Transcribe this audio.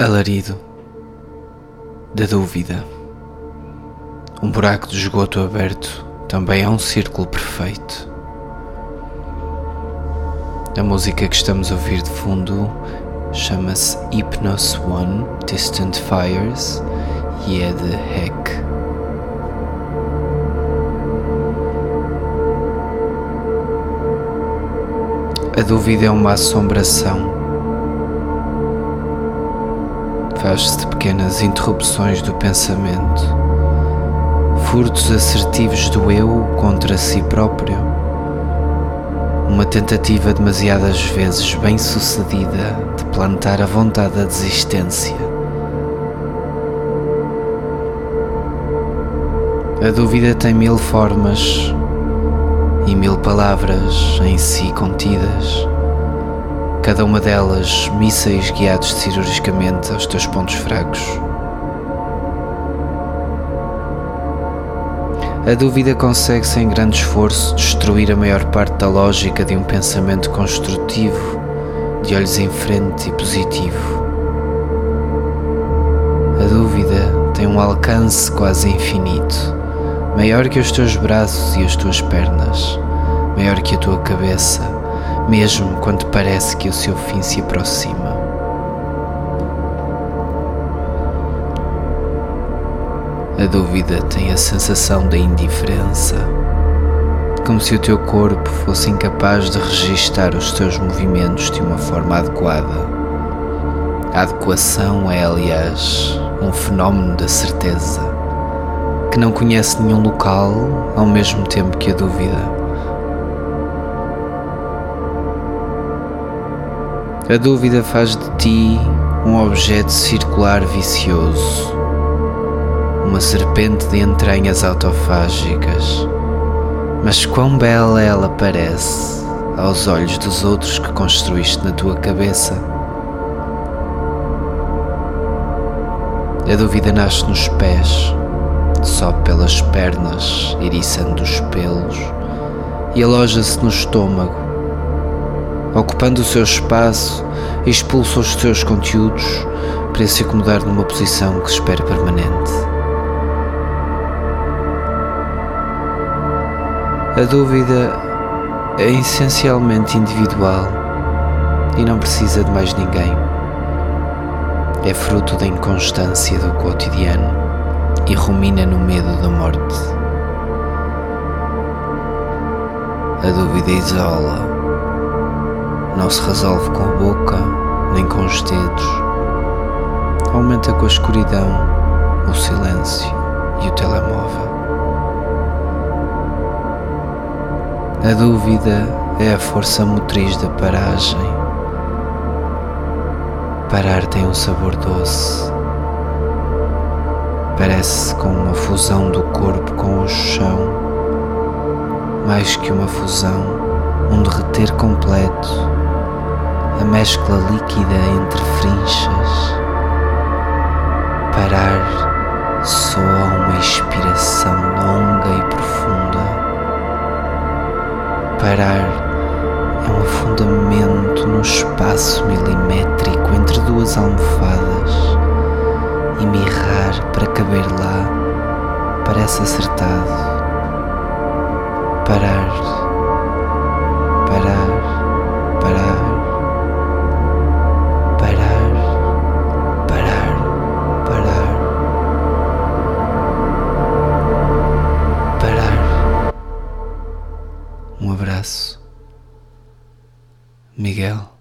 Alarido da dúvida. Um buraco de esgoto aberto também é um círculo perfeito. A música que estamos a ouvir de fundo chama-se Hypnos One Distant Fires e é de Heck. A dúvida é uma assombração faz-se de pequenas interrupções do pensamento, furtos assertivos do eu contra si próprio, uma tentativa demasiadas vezes bem sucedida de plantar a vontade da desistência. A dúvida tem mil formas e mil palavras em si contidas cada uma delas mísseis guiados cirurgicamente aos teus pontos fracos. A dúvida consegue, sem grande esforço, destruir a maior parte da lógica de um pensamento construtivo, de olhos em frente e positivo. A dúvida tem um alcance quase infinito, maior que os teus braços e as tuas pernas, maior que a tua cabeça mesmo quando parece que o seu fim se aproxima. A dúvida tem a sensação da indiferença, como se o teu corpo fosse incapaz de registar os teus movimentos de uma forma adequada. A adequação é, aliás, um fenómeno da certeza, que não conhece nenhum local ao mesmo tempo que a dúvida. A dúvida faz de ti um objeto circular vicioso, uma serpente de entranhas autofágicas. Mas quão bela ela parece aos olhos dos outros que construíste na tua cabeça. A dúvida nasce nos pés, sobe pelas pernas, eriçando os pelos, e aloja-se no estômago, ocupando o seu espaço, expulsa os seus conteúdos para se acomodar numa posição que se espera permanente. A dúvida é essencialmente individual e não precisa de mais ninguém. É fruto da inconstância do cotidiano e rumina no medo da morte. A dúvida isola não se resolve com a boca nem com os dedos. Aumenta com a escuridão, o silêncio e o telemóvel. A dúvida é a força motriz da paragem. Parar tem um sabor doce. Parece com uma fusão do corpo com o chão, mais que uma fusão, um derreter completo a mescla líquida entre frinchas. Parar soa uma expiração longa e profunda. Parar é um afundamento no espaço milimétrico entre duas almofadas e mirrar para caber lá parece acertado. Parar, abraço, Miguel.